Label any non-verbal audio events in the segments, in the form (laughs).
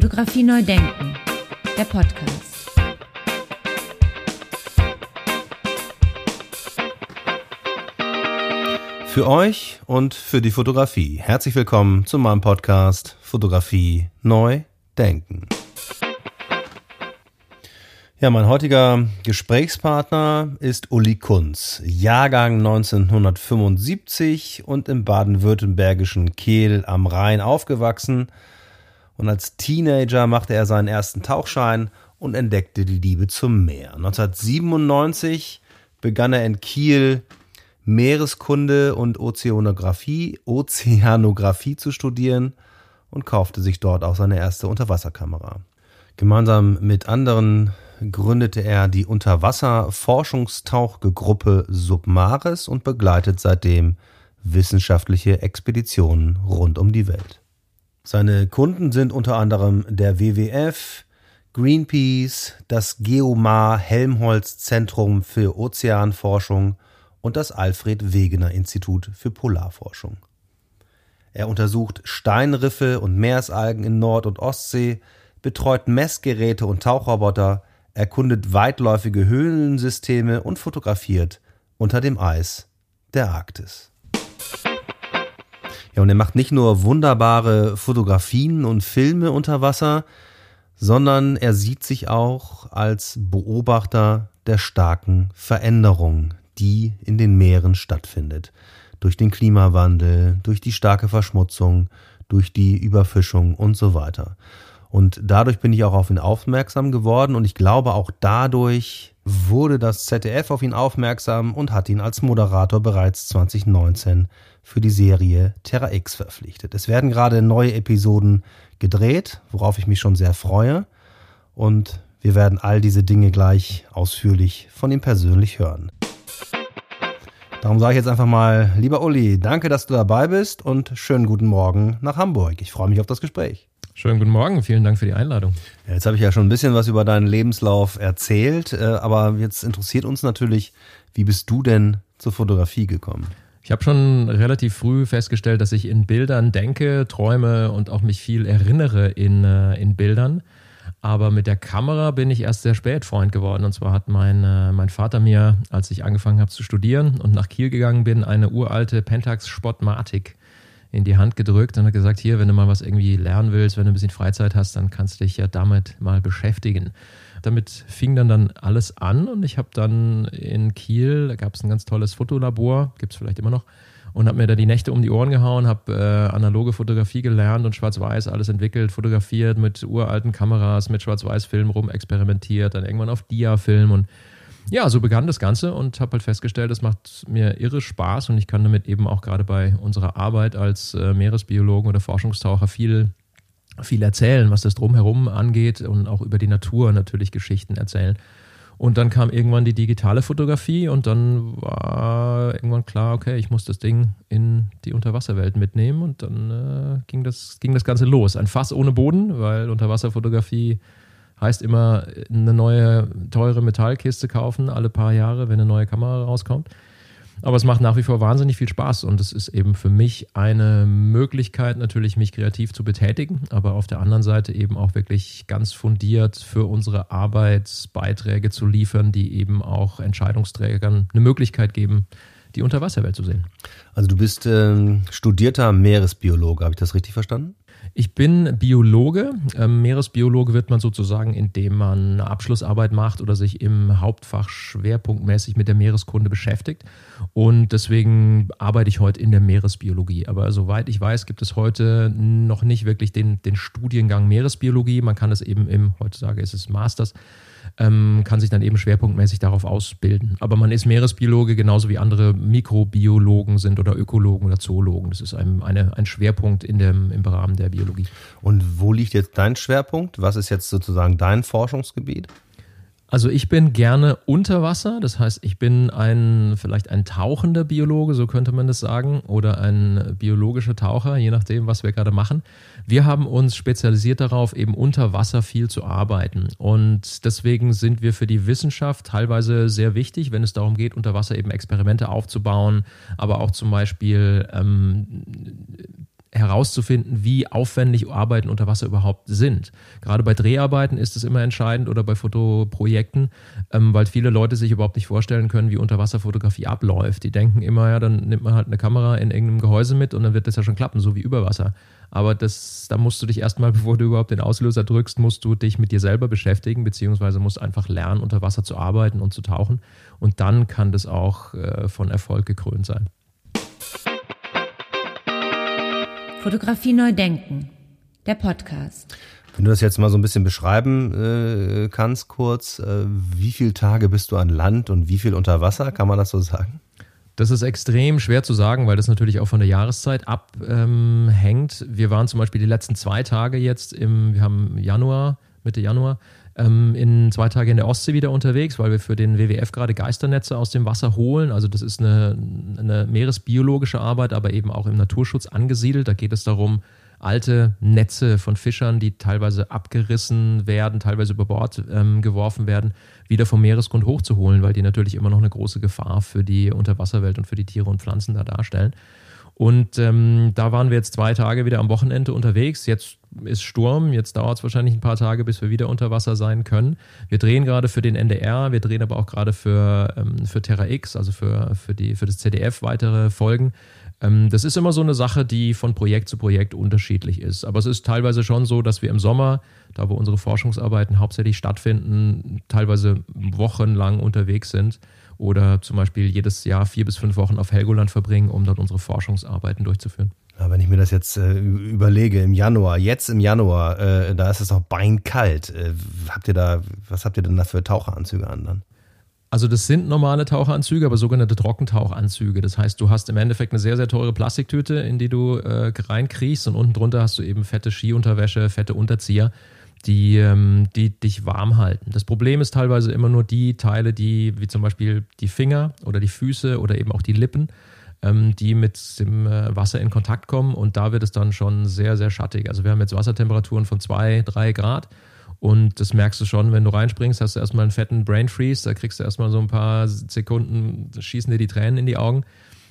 Fotografie neu denken, der Podcast. Für euch und für die Fotografie. Herzlich willkommen zu meinem Podcast Fotografie neu denken. Ja, mein heutiger Gesprächspartner ist Uli Kunz, Jahrgang 1975 und im baden-württembergischen Kehl am Rhein aufgewachsen. Und als Teenager machte er seinen ersten Tauchschein und entdeckte die Liebe zum Meer. 1997 begann er in Kiel Meereskunde und Ozeanographie, Ozeanographie zu studieren und kaufte sich dort auch seine erste Unterwasserkamera. Gemeinsam mit anderen gründete er die Unterwasserforschungstauchgruppe Submaris und begleitet seitdem wissenschaftliche Expeditionen rund um die Welt. Seine Kunden sind unter anderem der WWF, Greenpeace, das Geomar Helmholtz Zentrum für Ozeanforschung und das Alfred Wegener Institut für Polarforschung. Er untersucht Steinriffe und Meersalgen in Nord- und Ostsee, betreut Messgeräte und Tauchroboter, erkundet weitläufige Höhlensysteme und fotografiert unter dem Eis der Arktis. Ja, und er macht nicht nur wunderbare Fotografien und Filme unter Wasser, sondern er sieht sich auch als Beobachter der starken Veränderung, die in den Meeren stattfindet. Durch den Klimawandel, durch die starke Verschmutzung, durch die Überfischung und so weiter. Und dadurch bin ich auch auf ihn aufmerksam geworden und ich glaube auch dadurch wurde das ZDF auf ihn aufmerksam und hat ihn als Moderator bereits 2019 für die Serie Terra X verpflichtet. Es werden gerade neue Episoden gedreht, worauf ich mich schon sehr freue und wir werden all diese Dinge gleich ausführlich von ihm persönlich hören. Darum sage ich jetzt einfach mal, lieber Uli, danke, dass du dabei bist und schönen guten Morgen nach Hamburg. Ich freue mich auf das Gespräch. Schönen guten Morgen, vielen Dank für die Einladung. Ja, jetzt habe ich ja schon ein bisschen was über deinen Lebenslauf erzählt, äh, aber jetzt interessiert uns natürlich, wie bist du denn zur Fotografie gekommen? Ich habe schon relativ früh festgestellt, dass ich in Bildern denke, träume und auch mich viel erinnere in, äh, in Bildern. Aber mit der Kamera bin ich erst sehr spät Freund geworden. Und zwar hat mein, äh, mein Vater mir, als ich angefangen habe zu studieren und nach Kiel gegangen bin, eine uralte Pentax Spotmatic in die Hand gedrückt und hat gesagt, hier, wenn du mal was irgendwie lernen willst, wenn du ein bisschen Freizeit hast, dann kannst du dich ja damit mal beschäftigen. Damit fing dann dann alles an und ich habe dann in Kiel, da gab es ein ganz tolles Fotolabor, gibt es vielleicht immer noch, und habe mir da die Nächte um die Ohren gehauen, habe äh, analoge Fotografie gelernt und Schwarz-Weiß alles entwickelt, fotografiert mit uralten Kameras, mit Schwarz-Weiß-Film rumexperimentiert, dann irgendwann auf Dia-Film und ja, so begann das Ganze und habe halt festgestellt, es macht mir irre Spaß und ich kann damit eben auch gerade bei unserer Arbeit als äh, Meeresbiologen oder Forschungstaucher viel, viel erzählen, was das drumherum angeht und auch über die Natur natürlich Geschichten erzählen. Und dann kam irgendwann die digitale Fotografie und dann war irgendwann klar, okay, ich muss das Ding in die Unterwasserwelt mitnehmen und dann äh, ging, das, ging das Ganze los. Ein Fass ohne Boden, weil Unterwasserfotografie Heißt immer, eine neue teure Metallkiste kaufen, alle paar Jahre, wenn eine neue Kamera rauskommt. Aber es macht nach wie vor wahnsinnig viel Spaß und es ist eben für mich eine Möglichkeit, natürlich mich kreativ zu betätigen, aber auf der anderen Seite eben auch wirklich ganz fundiert für unsere Arbeit Beiträge zu liefern, die eben auch Entscheidungsträgern eine Möglichkeit geben, die Unterwasserwelt zu sehen. Also du bist ähm, studierter Meeresbiologe, habe ich das richtig verstanden? Ich bin Biologe. Ähm, Meeresbiologe wird man sozusagen, indem man eine Abschlussarbeit macht oder sich im Hauptfach schwerpunktmäßig mit der Meereskunde beschäftigt. Und deswegen arbeite ich heute in der Meeresbiologie. Aber soweit ich weiß, gibt es heute noch nicht wirklich den, den Studiengang Meeresbiologie. Man kann es eben im, heutzutage ist es Masters, ähm, kann sich dann eben schwerpunktmäßig darauf ausbilden. Aber man ist Meeresbiologe genauso wie andere Mikrobiologen sind oder Ökologen oder Zoologen. Das ist ein, eine, ein Schwerpunkt in dem, im Rahmen der Biologie. Und wo liegt jetzt dein Schwerpunkt? Was ist jetzt sozusagen dein Forschungsgebiet? Also ich bin gerne unter Wasser, das heißt, ich bin ein vielleicht ein tauchender Biologe, so könnte man das sagen, oder ein biologischer Taucher, je nachdem, was wir gerade machen. Wir haben uns spezialisiert darauf, eben unter Wasser viel zu arbeiten. Und deswegen sind wir für die Wissenschaft teilweise sehr wichtig, wenn es darum geht, unter Wasser eben Experimente aufzubauen, aber auch zum Beispiel ähm, herauszufinden, wie aufwendig Arbeiten unter Wasser überhaupt sind. Gerade bei Dreharbeiten ist es immer entscheidend oder bei Fotoprojekten, ähm, weil viele Leute sich überhaupt nicht vorstellen können, wie Unterwasserfotografie abläuft. Die denken immer, ja, dann nimmt man halt eine Kamera in irgendeinem Gehäuse mit und dann wird das ja schon klappen, so wie über Wasser. Aber das, da musst du dich erstmal, (laughs) bevor du überhaupt den Auslöser drückst, musst du dich mit dir selber beschäftigen, beziehungsweise musst einfach lernen, unter Wasser zu arbeiten und zu tauchen. Und dann kann das auch äh, von Erfolg gekrönt sein. Fotografie neu denken, der Podcast. Wenn du das jetzt mal so ein bisschen beschreiben äh, kannst, kurz, äh, wie viele Tage bist du an Land und wie viel unter Wasser, kann man das so sagen? Das ist extrem schwer zu sagen, weil das natürlich auch von der Jahreszeit abhängt. Ähm, wir waren zum Beispiel die letzten zwei Tage jetzt im, wir haben Januar, Mitte Januar, ähm, in zwei Tage in der Ostsee wieder unterwegs, weil wir für den WWF gerade Geisternetze aus dem Wasser holen. Also das ist eine, eine meeresbiologische Arbeit, aber eben auch im Naturschutz angesiedelt. Da geht es darum, alte Netze von Fischern, die teilweise abgerissen werden, teilweise über Bord ähm, geworfen werden, wieder vom Meeresgrund hochzuholen, weil die natürlich immer noch eine große Gefahr für die Unterwasserwelt und für die Tiere und Pflanzen da darstellen. Und ähm, da waren wir jetzt zwei Tage wieder am Wochenende unterwegs. Jetzt ist Sturm, jetzt dauert es wahrscheinlich ein paar Tage, bis wir wieder unter Wasser sein können. Wir drehen gerade für den NDR, wir drehen aber auch gerade für, ähm, für Terra X, also für, für, die, für das ZDF weitere Folgen. Ähm, das ist immer so eine Sache, die von Projekt zu Projekt unterschiedlich ist. Aber es ist teilweise schon so, dass wir im Sommer, da wo unsere Forschungsarbeiten hauptsächlich stattfinden, teilweise wochenlang unterwegs sind oder zum Beispiel jedes Jahr vier bis fünf Wochen auf Helgoland verbringen, um dort unsere Forschungsarbeiten durchzuführen. Ja, wenn ich mir das jetzt äh, überlege, im Januar, jetzt im Januar, äh, da ist es auch beinkalt. Äh, habt ihr da, was habt ihr denn da für Taucheranzüge an dann? Also das sind normale Taucheranzüge, aber sogenannte Trockentauchanzüge. Das heißt, du hast im Endeffekt eine sehr, sehr teure Plastiktüte, in die du äh, reinkriechst und unten drunter hast du eben fette Skiunterwäsche, fette Unterzieher die, ähm, die dich warm halten. Das Problem ist teilweise immer nur die Teile, die, wie zum Beispiel die Finger oder die Füße oder eben auch die Lippen, ähm, die mit dem äh, Wasser in Kontakt kommen und da wird es dann schon sehr, sehr schattig. Also wir haben jetzt Wassertemperaturen von zwei, drei Grad und das merkst du schon, wenn du reinspringst, hast du erstmal einen fetten Brain Freeze, da kriegst du erstmal so ein paar Sekunden, schießen dir die Tränen in die Augen.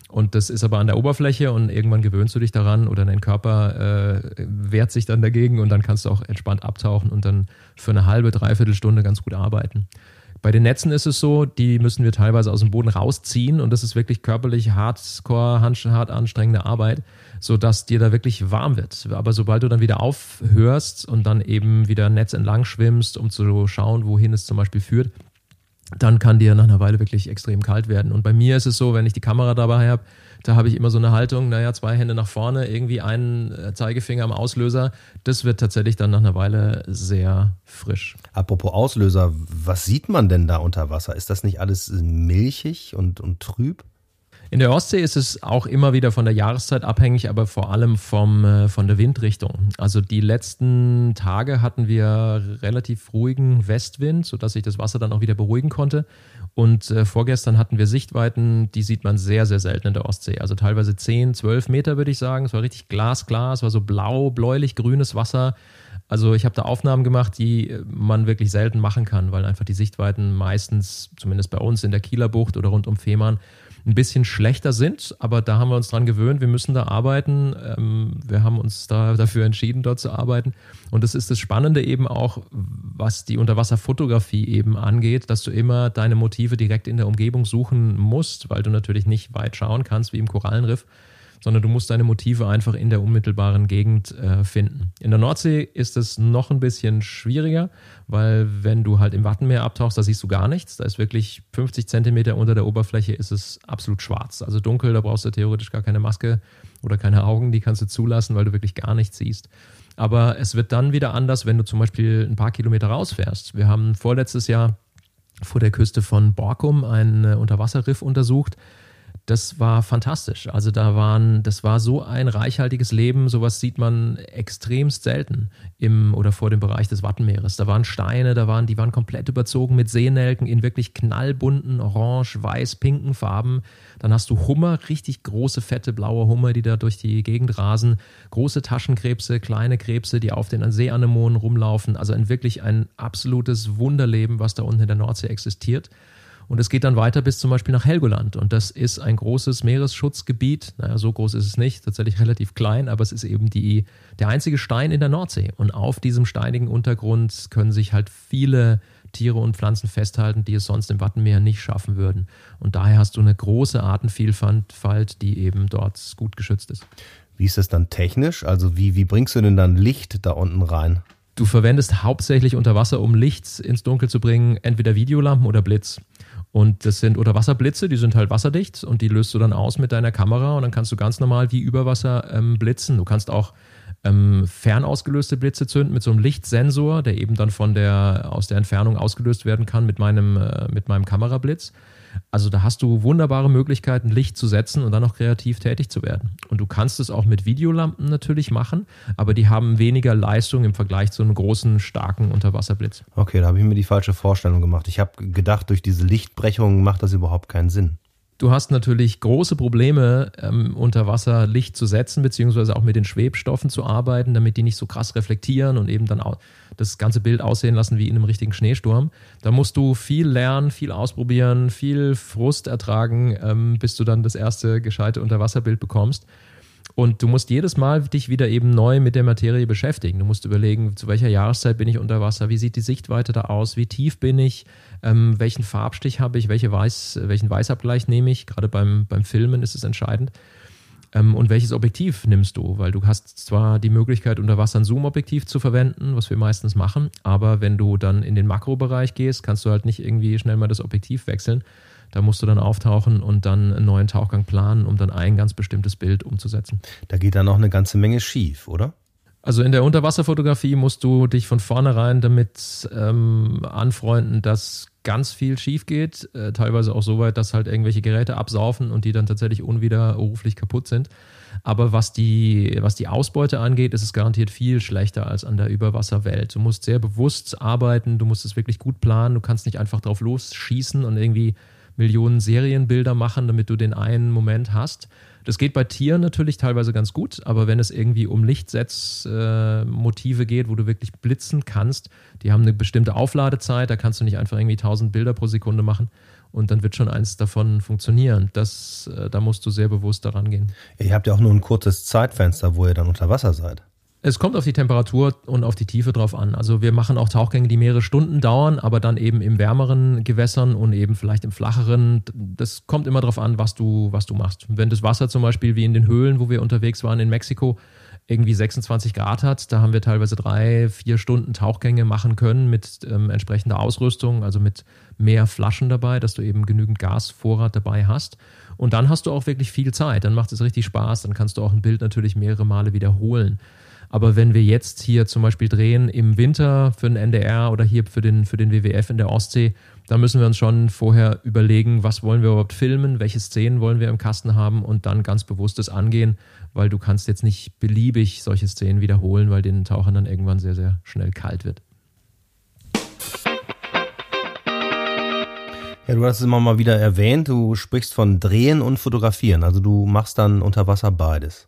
Und das ist aber an der Oberfläche und irgendwann gewöhnst du dich daran oder dein Körper äh, wehrt sich dann dagegen und dann kannst du auch entspannt abtauchen und dann für eine halbe, dreiviertel Stunde ganz gut arbeiten. Bei den Netzen ist es so, die müssen wir teilweise aus dem Boden rausziehen und das ist wirklich körperlich hardcore, hart anstrengende Arbeit, sodass dir da wirklich warm wird. Aber sobald du dann wieder aufhörst und dann eben wieder Netz entlang schwimmst, um zu schauen, wohin es zum Beispiel führt, dann kann dir nach einer Weile wirklich extrem kalt werden. Und bei mir ist es so, wenn ich die Kamera dabei habe, da habe ich immer so eine Haltung, naja, zwei Hände nach vorne, irgendwie einen äh, Zeigefinger am Auslöser. Das wird tatsächlich dann nach einer Weile sehr frisch. Apropos Auslöser, was sieht man denn da unter Wasser? Ist das nicht alles milchig und, und trüb? In der Ostsee ist es auch immer wieder von der Jahreszeit abhängig, aber vor allem vom, äh, von der Windrichtung. Also die letzten Tage hatten wir relativ ruhigen Westwind, sodass sich das Wasser dann auch wieder beruhigen konnte. Und äh, vorgestern hatten wir Sichtweiten, die sieht man sehr, sehr selten in der Ostsee. Also teilweise 10, 12 Meter würde ich sagen. Es war richtig glasklar, es war so blau, bläulich, grünes Wasser. Also ich habe da Aufnahmen gemacht, die äh, man wirklich selten machen kann, weil einfach die Sichtweiten meistens, zumindest bei uns in der Kieler Bucht oder rund um Fehmarn, ein bisschen schlechter sind, aber da haben wir uns dran gewöhnt, wir müssen da arbeiten. Ähm, wir haben uns da dafür entschieden, dort zu arbeiten. Und das ist das Spannende eben auch, was die Unterwasserfotografie eben angeht, dass du immer deine Motive direkt in der Umgebung suchen musst, weil du natürlich nicht weit schauen kannst wie im Korallenriff sondern du musst deine Motive einfach in der unmittelbaren Gegend äh, finden. In der Nordsee ist es noch ein bisschen schwieriger, weil wenn du halt im Wattenmeer abtauchst, da siehst du gar nichts. Da ist wirklich 50 Zentimeter unter der Oberfläche ist es absolut schwarz. Also dunkel, da brauchst du theoretisch gar keine Maske oder keine Augen, die kannst du zulassen, weil du wirklich gar nichts siehst. Aber es wird dann wieder anders, wenn du zum Beispiel ein paar Kilometer rausfährst. Wir haben vorletztes Jahr vor der Küste von Borkum ein äh, Unterwasserriff untersucht das war fantastisch. Also da waren, das war so ein reichhaltiges Leben, sowas sieht man extremst selten im oder vor dem Bereich des Wattenmeeres. Da waren Steine, da waren, die waren komplett überzogen mit Seenelken in wirklich knallbunten, orange, weiß, pinken Farben. Dann hast du Hummer, richtig große, fette, blaue Hummer, die da durch die Gegend rasen. Große Taschenkrebse, kleine Krebse, die auf den Seeanemonen rumlaufen. Also ein wirklich ein absolutes Wunderleben, was da unten in der Nordsee existiert. Und es geht dann weiter bis zum Beispiel nach Helgoland. Und das ist ein großes Meeresschutzgebiet. Naja, so groß ist es nicht, tatsächlich relativ klein, aber es ist eben die, der einzige Stein in der Nordsee. Und auf diesem steinigen Untergrund können sich halt viele Tiere und Pflanzen festhalten, die es sonst im Wattenmeer nicht schaffen würden. Und daher hast du eine große Artenvielfalt, die eben dort gut geschützt ist. Wie ist das dann technisch? Also wie, wie bringst du denn dann Licht da unten rein? Du verwendest hauptsächlich unter Wasser, um Licht ins Dunkel zu bringen, entweder Videolampen oder Blitz. Und das sind Unterwasserblitze, die sind halt wasserdicht und die löst du dann aus mit deiner Kamera und dann kannst du ganz normal wie über Wasser ähm, blitzen. Du kannst auch ähm, fernausgelöste Blitze zünden mit so einem Lichtsensor, der eben dann von der, aus der Entfernung ausgelöst werden kann mit meinem, äh, mit meinem Kamerablitz. Also da hast du wunderbare Möglichkeiten, Licht zu setzen und dann noch kreativ tätig zu werden. Und du kannst es auch mit Videolampen natürlich machen, aber die haben weniger Leistung im Vergleich zu einem großen, starken Unterwasserblitz. Okay, da habe ich mir die falsche Vorstellung gemacht. Ich habe gedacht, durch diese Lichtbrechung macht das überhaupt keinen Sinn. Du hast natürlich große Probleme, ähm, unter Wasser Licht zu setzen, beziehungsweise auch mit den Schwebstoffen zu arbeiten, damit die nicht so krass reflektieren und eben dann auch das ganze Bild aussehen lassen wie in einem richtigen Schneesturm. Da musst du viel lernen, viel ausprobieren, viel Frust ertragen, ähm, bis du dann das erste gescheite Unterwasserbild bekommst. Und du musst jedes Mal dich wieder eben neu mit der Materie beschäftigen. Du musst überlegen, zu welcher Jahreszeit bin ich unter Wasser, wie sieht die Sichtweite da aus, wie tief bin ich, ähm, welchen Farbstich habe ich, welche Weiß, welchen Weißabgleich nehme ich. Gerade beim, beim Filmen ist es entscheidend. Ähm, und welches Objektiv nimmst du? Weil du hast zwar die Möglichkeit, unter Wasser ein Zoom-Objektiv zu verwenden, was wir meistens machen, aber wenn du dann in den Makrobereich gehst, kannst du halt nicht irgendwie schnell mal das Objektiv wechseln. Da musst du dann auftauchen und dann einen neuen Tauchgang planen, um dann ein ganz bestimmtes Bild umzusetzen. Da geht dann noch eine ganze Menge schief, oder? Also in der Unterwasserfotografie musst du dich von vornherein damit ähm, anfreunden, dass ganz viel schief geht, äh, teilweise auch so weit, dass halt irgendwelche Geräte absaufen und die dann tatsächlich unwiderruflich kaputt sind. Aber was die, was die Ausbeute angeht, ist es garantiert viel schlechter als an der Überwasserwelt. Du musst sehr bewusst arbeiten, du musst es wirklich gut planen, du kannst nicht einfach drauf losschießen und irgendwie Millionen Serienbilder machen, damit du den einen Moment hast. Das geht bei Tieren natürlich teilweise ganz gut, aber wenn es irgendwie um Lichtsetzmotive äh, geht, wo du wirklich blitzen kannst, die haben eine bestimmte Aufladezeit, da kannst du nicht einfach irgendwie 1000 Bilder pro Sekunde machen und dann wird schon eins davon funktionieren. Das, äh, da musst du sehr bewusst daran gehen. Ihr habt ja auch nur ein kurzes Zeitfenster, wo ihr dann unter Wasser seid. Es kommt auf die Temperatur und auf die Tiefe drauf an. Also wir machen auch Tauchgänge, die mehrere Stunden dauern, aber dann eben im wärmeren Gewässern und eben vielleicht im flacheren. Das kommt immer drauf an, was du, was du machst. Wenn das Wasser zum Beispiel wie in den Höhlen, wo wir unterwegs waren in Mexiko, irgendwie 26 Grad hat, da haben wir teilweise drei, vier Stunden Tauchgänge machen können mit ähm, entsprechender Ausrüstung, also mit mehr Flaschen dabei, dass du eben genügend Gasvorrat dabei hast. Und dann hast du auch wirklich viel Zeit, dann macht es richtig Spaß, dann kannst du auch ein Bild natürlich mehrere Male wiederholen. Aber wenn wir jetzt hier zum Beispiel drehen im Winter für den NDR oder hier für den, für den WWF in der Ostsee, da müssen wir uns schon vorher überlegen, was wollen wir überhaupt filmen, welche Szenen wollen wir im Kasten haben und dann ganz bewusstes angehen, weil du kannst jetzt nicht beliebig solche Szenen wiederholen, weil den Tauchern dann irgendwann sehr, sehr schnell kalt wird. Ja, du hast es immer mal wieder erwähnt, du sprichst von Drehen und Fotografieren, also du machst dann unter Wasser beides.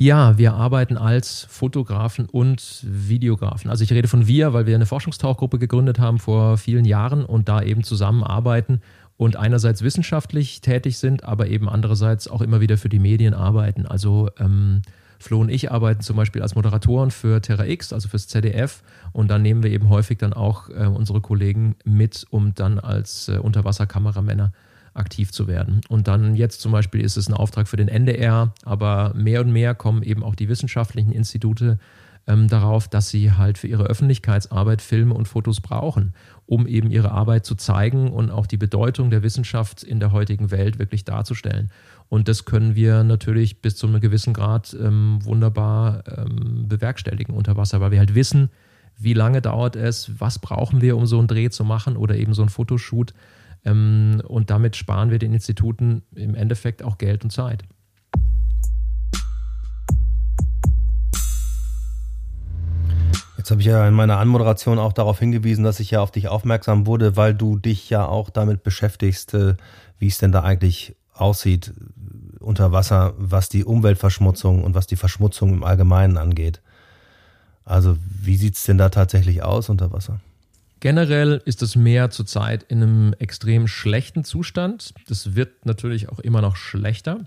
Ja, wir arbeiten als Fotografen und Videografen. Also ich rede von wir, weil wir eine Forschungstauchgruppe gegründet haben vor vielen Jahren und da eben zusammenarbeiten und einerseits wissenschaftlich tätig sind, aber eben andererseits auch immer wieder für die Medien arbeiten. Also ähm, Flo und ich arbeiten zum Beispiel als Moderatoren für Terra X, also fürs ZDF. Und dann nehmen wir eben häufig dann auch äh, unsere Kollegen mit, um dann als äh, Unterwasserkameramänner aktiv zu werden. Und dann jetzt zum Beispiel ist es ein Auftrag für den NDR, aber mehr und mehr kommen eben auch die wissenschaftlichen Institute ähm, darauf, dass sie halt für ihre Öffentlichkeitsarbeit Filme und Fotos brauchen, um eben ihre Arbeit zu zeigen und auch die Bedeutung der Wissenschaft in der heutigen Welt wirklich darzustellen. Und das können wir natürlich bis zu einem gewissen Grad ähm, wunderbar ähm, bewerkstelligen unter Wasser, weil wir halt wissen, wie lange dauert es, was brauchen wir, um so einen Dreh zu machen oder eben so einen Fotoshoot. Ähm, und damit sparen wir den Instituten im Endeffekt auch Geld und Zeit. Jetzt habe ich ja in meiner Anmoderation auch darauf hingewiesen, dass ich ja auf dich aufmerksam wurde, weil du dich ja auch damit beschäftigst, äh, wie es denn da eigentlich aussieht unter Wasser, was die Umweltverschmutzung und was die Verschmutzung im Allgemeinen angeht. Also wie sieht es denn da tatsächlich aus unter Wasser? Generell ist das Meer zurzeit in einem extrem schlechten Zustand. Das wird natürlich auch immer noch schlechter.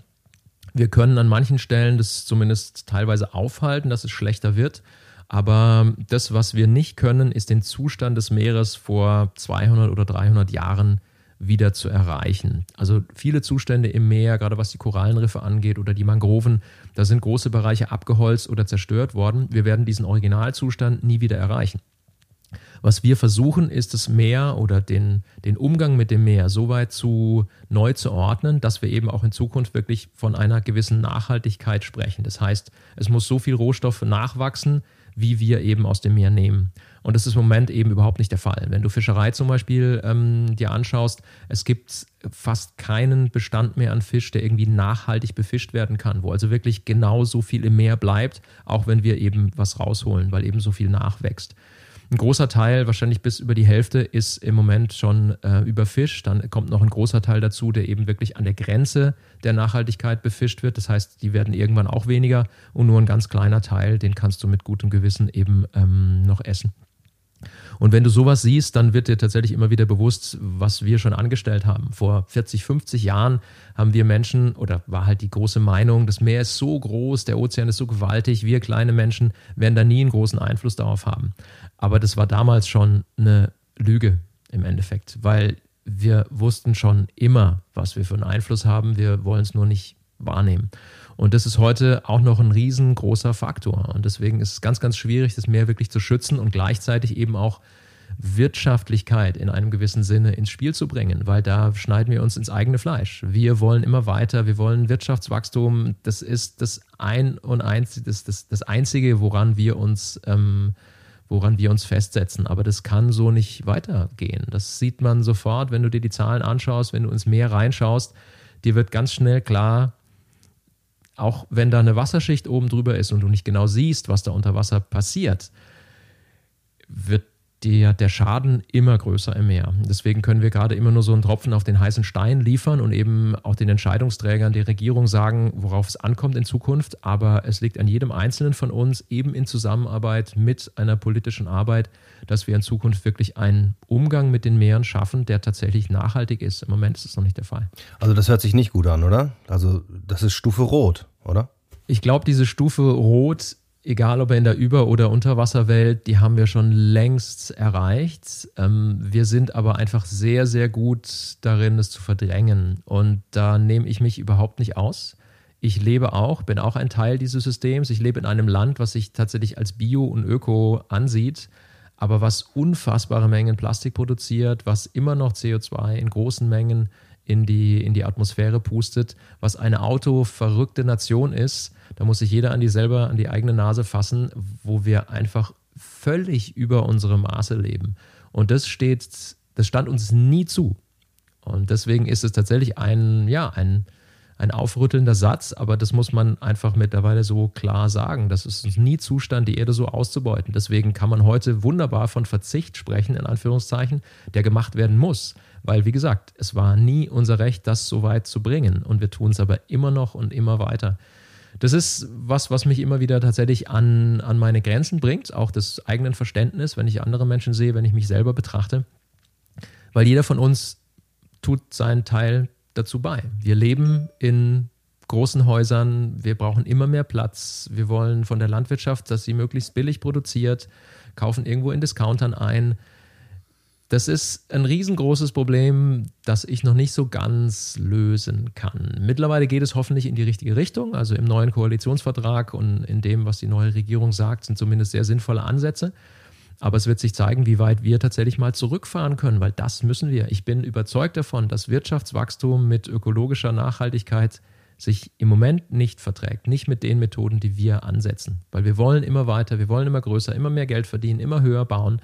Wir können an manchen Stellen das zumindest teilweise aufhalten, dass es schlechter wird. Aber das, was wir nicht können, ist den Zustand des Meeres vor 200 oder 300 Jahren wieder zu erreichen. Also viele Zustände im Meer, gerade was die Korallenriffe angeht oder die Mangroven, da sind große Bereiche abgeholzt oder zerstört worden. Wir werden diesen Originalzustand nie wieder erreichen. Was wir versuchen, ist das Meer oder den, den Umgang mit dem Meer so weit zu neu zu ordnen, dass wir eben auch in Zukunft wirklich von einer gewissen Nachhaltigkeit sprechen. Das heißt, es muss so viel Rohstoff nachwachsen, wie wir eben aus dem Meer nehmen. Und das ist im Moment eben überhaupt nicht der Fall. Wenn du Fischerei zum Beispiel ähm, dir anschaust, es gibt fast keinen Bestand mehr an Fisch, der irgendwie nachhaltig befischt werden kann, wo also wirklich genau so viel im Meer bleibt, auch wenn wir eben was rausholen, weil eben so viel nachwächst. Ein großer Teil, wahrscheinlich bis über die Hälfte, ist im Moment schon äh, überfischt. Dann kommt noch ein großer Teil dazu, der eben wirklich an der Grenze der Nachhaltigkeit befischt wird. Das heißt, die werden irgendwann auch weniger und nur ein ganz kleiner Teil, den kannst du mit gutem Gewissen eben ähm, noch essen. Und wenn du sowas siehst, dann wird dir tatsächlich immer wieder bewusst, was wir schon angestellt haben. Vor 40, 50 Jahren haben wir Menschen, oder war halt die große Meinung, das Meer ist so groß, der Ozean ist so gewaltig, wir kleine Menschen werden da nie einen großen Einfluss darauf haben. Aber das war damals schon eine Lüge im Endeffekt, weil wir wussten schon immer, was wir für einen Einfluss haben. Wir wollen es nur nicht wahrnehmen. Und das ist heute auch noch ein riesengroßer Faktor. Und deswegen ist es ganz, ganz schwierig, das Meer wirklich zu schützen und gleichzeitig eben auch Wirtschaftlichkeit in einem gewissen Sinne ins Spiel zu bringen, weil da schneiden wir uns ins eigene Fleisch. Wir wollen immer weiter, wir wollen Wirtschaftswachstum. Das ist das ein und eins, das, das, das Einzige, woran wir uns ähm, woran wir uns festsetzen. Aber das kann so nicht weitergehen. Das sieht man sofort, wenn du dir die Zahlen anschaust, wenn du ins Meer reinschaust. Dir wird ganz schnell klar, auch wenn da eine Wasserschicht oben drüber ist und du nicht genau siehst, was da unter Wasser passiert, wird der, der Schaden immer größer im Meer. Deswegen können wir gerade immer nur so einen Tropfen auf den heißen Stein liefern und eben auch den Entscheidungsträgern der Regierung sagen, worauf es ankommt in Zukunft. Aber es liegt an jedem Einzelnen von uns, eben in Zusammenarbeit mit einer politischen Arbeit, dass wir in Zukunft wirklich einen Umgang mit den Meeren schaffen, der tatsächlich nachhaltig ist. Im Moment ist es noch nicht der Fall. Also das hört sich nicht gut an, oder? Also das ist Stufe Rot, oder? Ich glaube, diese Stufe Rot egal ob in der Über- oder Unterwasserwelt, die haben wir schon längst erreicht. Ähm, wir sind aber einfach sehr, sehr gut darin, es zu verdrängen. Und da nehme ich mich überhaupt nicht aus. Ich lebe auch, bin auch ein Teil dieses Systems. Ich lebe in einem Land, was sich tatsächlich als Bio und Öko ansieht, aber was unfassbare Mengen Plastik produziert, was immer noch CO2 in großen Mengen in die, in die Atmosphäre pustet, was eine autoverrückte Nation ist. Da muss sich jeder an die selber, an die eigene Nase fassen, wo wir einfach völlig über unsere Maße leben. Und das steht, das stand uns nie zu. Und deswegen ist es tatsächlich ein, ja, ein, ein aufrüttelnder Satz, aber das muss man einfach mittlerweile so klar sagen. Das ist uns nie Zustand, die Erde so auszubeuten. Deswegen kann man heute wunderbar von Verzicht sprechen, in Anführungszeichen, der gemacht werden muss. Weil, wie gesagt, es war nie unser Recht, das so weit zu bringen. Und wir tun es aber immer noch und immer weiter. Das ist was, was mich immer wieder tatsächlich an, an meine Grenzen bringt, auch das eigenen Verständnis, wenn ich andere Menschen sehe, wenn ich mich selber betrachte. Weil jeder von uns tut seinen Teil dazu bei. Wir leben in großen Häusern, wir brauchen immer mehr Platz, wir wollen von der Landwirtschaft, dass sie möglichst billig produziert, kaufen irgendwo in Discountern ein. Das ist ein riesengroßes Problem, das ich noch nicht so ganz lösen kann. Mittlerweile geht es hoffentlich in die richtige Richtung. Also im neuen Koalitionsvertrag und in dem, was die neue Regierung sagt, sind zumindest sehr sinnvolle Ansätze. Aber es wird sich zeigen, wie weit wir tatsächlich mal zurückfahren können, weil das müssen wir. Ich bin überzeugt davon, dass Wirtschaftswachstum mit ökologischer Nachhaltigkeit sich im Moment nicht verträgt, nicht mit den Methoden, die wir ansetzen. Weil wir wollen immer weiter, wir wollen immer größer, immer mehr Geld verdienen, immer höher bauen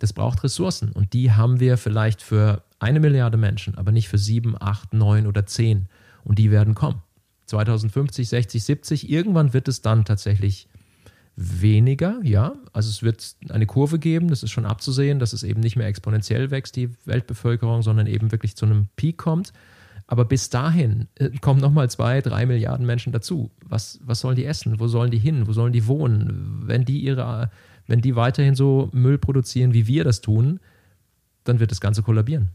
das braucht Ressourcen. Und die haben wir vielleicht für eine Milliarde Menschen, aber nicht für sieben, acht, neun oder zehn. Und die werden kommen. 2050, 60, 70, irgendwann wird es dann tatsächlich weniger, ja. Also es wird eine Kurve geben, das ist schon abzusehen, dass es eben nicht mehr exponentiell wächst, die Weltbevölkerung, sondern eben wirklich zu einem Peak kommt. Aber bis dahin äh, kommen nochmal zwei, drei Milliarden Menschen dazu. Was, was sollen die essen? Wo sollen die hin? Wo sollen die wohnen? Wenn die ihre wenn die weiterhin so Müll produzieren, wie wir das tun, dann wird das Ganze kollabieren.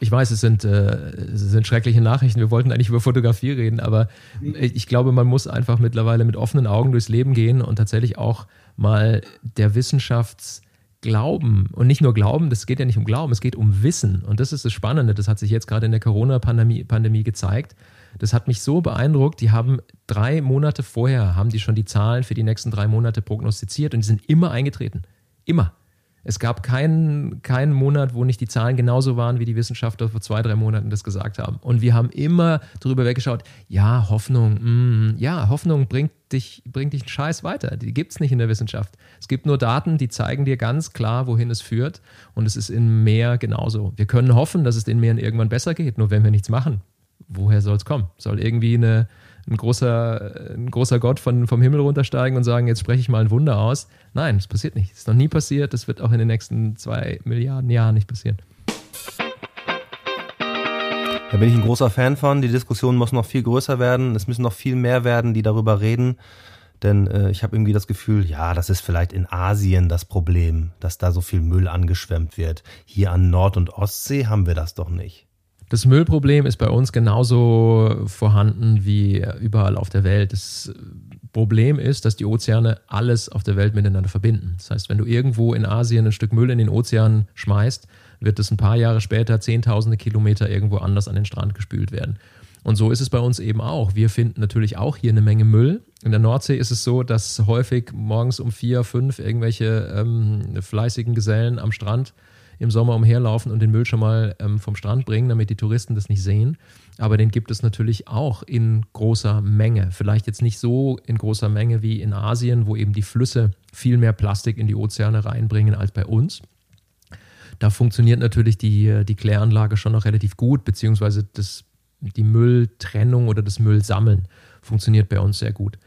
Ich weiß, es sind, äh, es sind schreckliche Nachrichten. Wir wollten eigentlich über Fotografie reden, aber ich glaube, man muss einfach mittlerweile mit offenen Augen durchs Leben gehen und tatsächlich auch mal der Wissenschaftsglauben und nicht nur Glauben, das geht ja nicht um Glauben, es geht um Wissen. Und das ist das Spannende. Das hat sich jetzt gerade in der Corona-Pandemie Pandemie gezeigt. Das hat mich so beeindruckt. Die haben drei Monate vorher, haben die schon die Zahlen für die nächsten drei Monate prognostiziert und die sind immer eingetreten. Immer. Es gab keinen, keinen Monat, wo nicht die Zahlen genauso waren, wie die Wissenschaftler vor zwei, drei Monaten das gesagt haben. Und wir haben immer darüber weggeschaut, ja, Hoffnung, mm, ja, Hoffnung bringt dich, bringt dich einen Scheiß weiter. Die gibt es nicht in der Wissenschaft. Es gibt nur Daten, die zeigen dir ganz klar, wohin es führt. Und es ist in Meer genauso. Wir können hoffen, dass es den Meeren irgendwann besser geht, nur wenn wir nichts machen. Woher soll es kommen? Soll irgendwie eine, ein großer, ein großer Gott von, vom Himmel runtersteigen und sagen, jetzt spreche ich mal ein Wunder aus. Nein, das passiert nicht. Das ist noch nie passiert. Das wird auch in den nächsten zwei Milliarden Jahren nicht passieren. Da bin ich ein großer Fan von. Die Diskussion muss noch viel größer werden. Es müssen noch viel mehr werden, die darüber reden. Denn äh, ich habe irgendwie das Gefühl, ja, das ist vielleicht in Asien das Problem, dass da so viel Müll angeschwemmt wird. Hier an Nord- und Ostsee haben wir das doch nicht. Das Müllproblem ist bei uns genauso vorhanden wie überall auf der Welt. Das Problem ist, dass die Ozeane alles auf der Welt miteinander verbinden. Das heißt, wenn du irgendwo in Asien ein Stück Müll in den Ozean schmeißt, wird es ein paar Jahre später zehntausende Kilometer irgendwo anders an den Strand gespült werden. Und so ist es bei uns eben auch. Wir finden natürlich auch hier eine Menge Müll. In der Nordsee ist es so, dass häufig morgens um vier, fünf irgendwelche ähm, fleißigen Gesellen am Strand im Sommer umherlaufen und den Müll schon mal ähm, vom Strand bringen, damit die Touristen das nicht sehen. Aber den gibt es natürlich auch in großer Menge. Vielleicht jetzt nicht so in großer Menge wie in Asien, wo eben die Flüsse viel mehr Plastik in die Ozeane reinbringen als bei uns. Da funktioniert natürlich die, die Kläranlage schon noch relativ gut, beziehungsweise das, die Mülltrennung oder das Müllsammeln funktioniert bei uns sehr gut.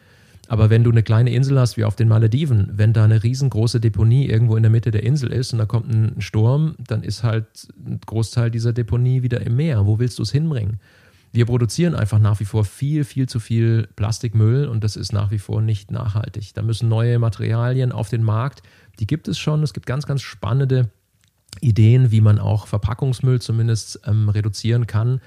Aber wenn du eine kleine Insel hast, wie auf den Malediven, wenn da eine riesengroße Deponie irgendwo in der Mitte der Insel ist und da kommt ein Sturm, dann ist halt ein Großteil dieser Deponie wieder im Meer. Wo willst du es hinbringen? Wir produzieren einfach nach wie vor viel, viel zu viel Plastikmüll und das ist nach wie vor nicht nachhaltig. Da müssen neue Materialien auf den Markt. Die gibt es schon. Es gibt ganz, ganz spannende Ideen, wie man auch Verpackungsmüll zumindest ähm, reduzieren kann.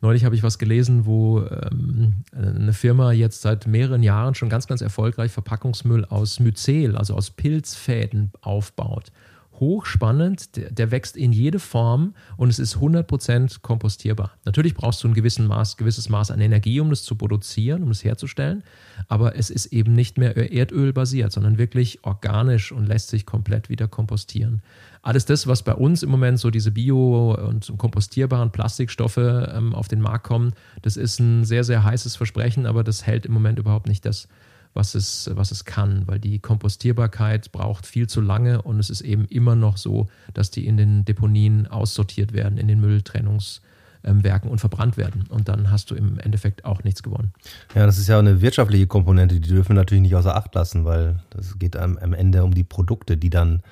Neulich habe ich was gelesen, wo ähm, eine Firma jetzt seit mehreren Jahren schon ganz, ganz erfolgreich Verpackungsmüll aus Myzel, also aus Pilzfäden aufbaut. Hochspannend, der, der wächst in jede Form und es ist 100% kompostierbar. Natürlich brauchst du ein gewissen Maß, gewisses Maß an Energie, um das zu produzieren, um es herzustellen, aber es ist eben nicht mehr erdölbasiert, sondern wirklich organisch und lässt sich komplett wieder kompostieren alles das, was bei uns im Moment so diese bio- und kompostierbaren Plastikstoffe ähm, auf den Markt kommen, das ist ein sehr, sehr heißes Versprechen, aber das hält im Moment überhaupt nicht das, was es, was es kann, weil die Kompostierbarkeit braucht viel zu lange und es ist eben immer noch so, dass die in den Deponien aussortiert werden, in den Mülltrennungswerken und verbrannt werden. Und dann hast du im Endeffekt auch nichts gewonnen. Ja, das ist ja eine wirtschaftliche Komponente, die dürfen wir natürlich nicht außer Acht lassen, weil das geht am, am Ende um die Produkte, die dann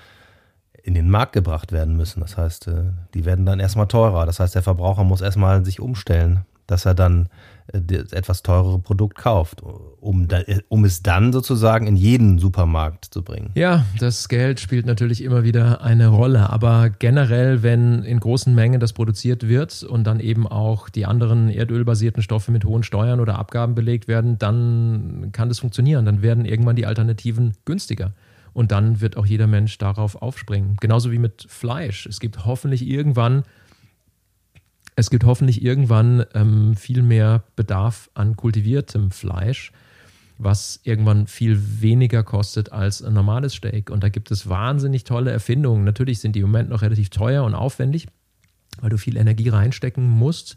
in den Markt gebracht werden müssen. Das heißt, äh, die werden dann erstmal teurer. Das heißt, der Verbraucher muss erstmal sich umstellen, dass er dann äh, das etwas teurere Produkt kauft, um, um es dann sozusagen in jeden Supermarkt zu bringen. Ja, das Geld spielt natürlich immer wieder eine Rolle, aber generell, wenn in großen Mengen das produziert wird und dann eben auch die anderen erdölbasierten Stoffe mit hohen Steuern oder Abgaben belegt werden, dann kann das funktionieren. Dann werden irgendwann die Alternativen günstiger. Und dann wird auch jeder Mensch darauf aufspringen. Genauso wie mit Fleisch. Es gibt hoffentlich irgendwann, es gibt hoffentlich irgendwann ähm, viel mehr Bedarf an kultiviertem Fleisch, was irgendwann viel weniger kostet als ein normales Steak. Und da gibt es wahnsinnig tolle Erfindungen. Natürlich sind die im Moment noch relativ teuer und aufwendig, weil du viel Energie reinstecken musst.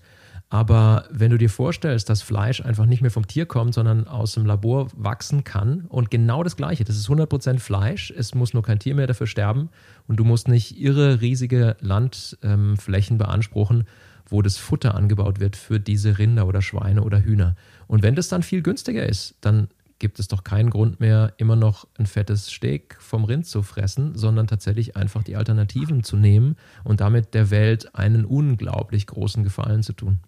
Aber wenn du dir vorstellst, dass Fleisch einfach nicht mehr vom Tier kommt, sondern aus dem Labor wachsen kann und genau das Gleiche, das ist 100% Fleisch, es muss nur kein Tier mehr dafür sterben und du musst nicht irre riesige Landflächen beanspruchen, wo das Futter angebaut wird für diese Rinder oder Schweine oder Hühner. Und wenn das dann viel günstiger ist, dann gibt es doch keinen Grund mehr, immer noch ein fettes Steak vom Rind zu fressen, sondern tatsächlich einfach die Alternativen zu nehmen und damit der Welt einen unglaublich großen Gefallen zu tun.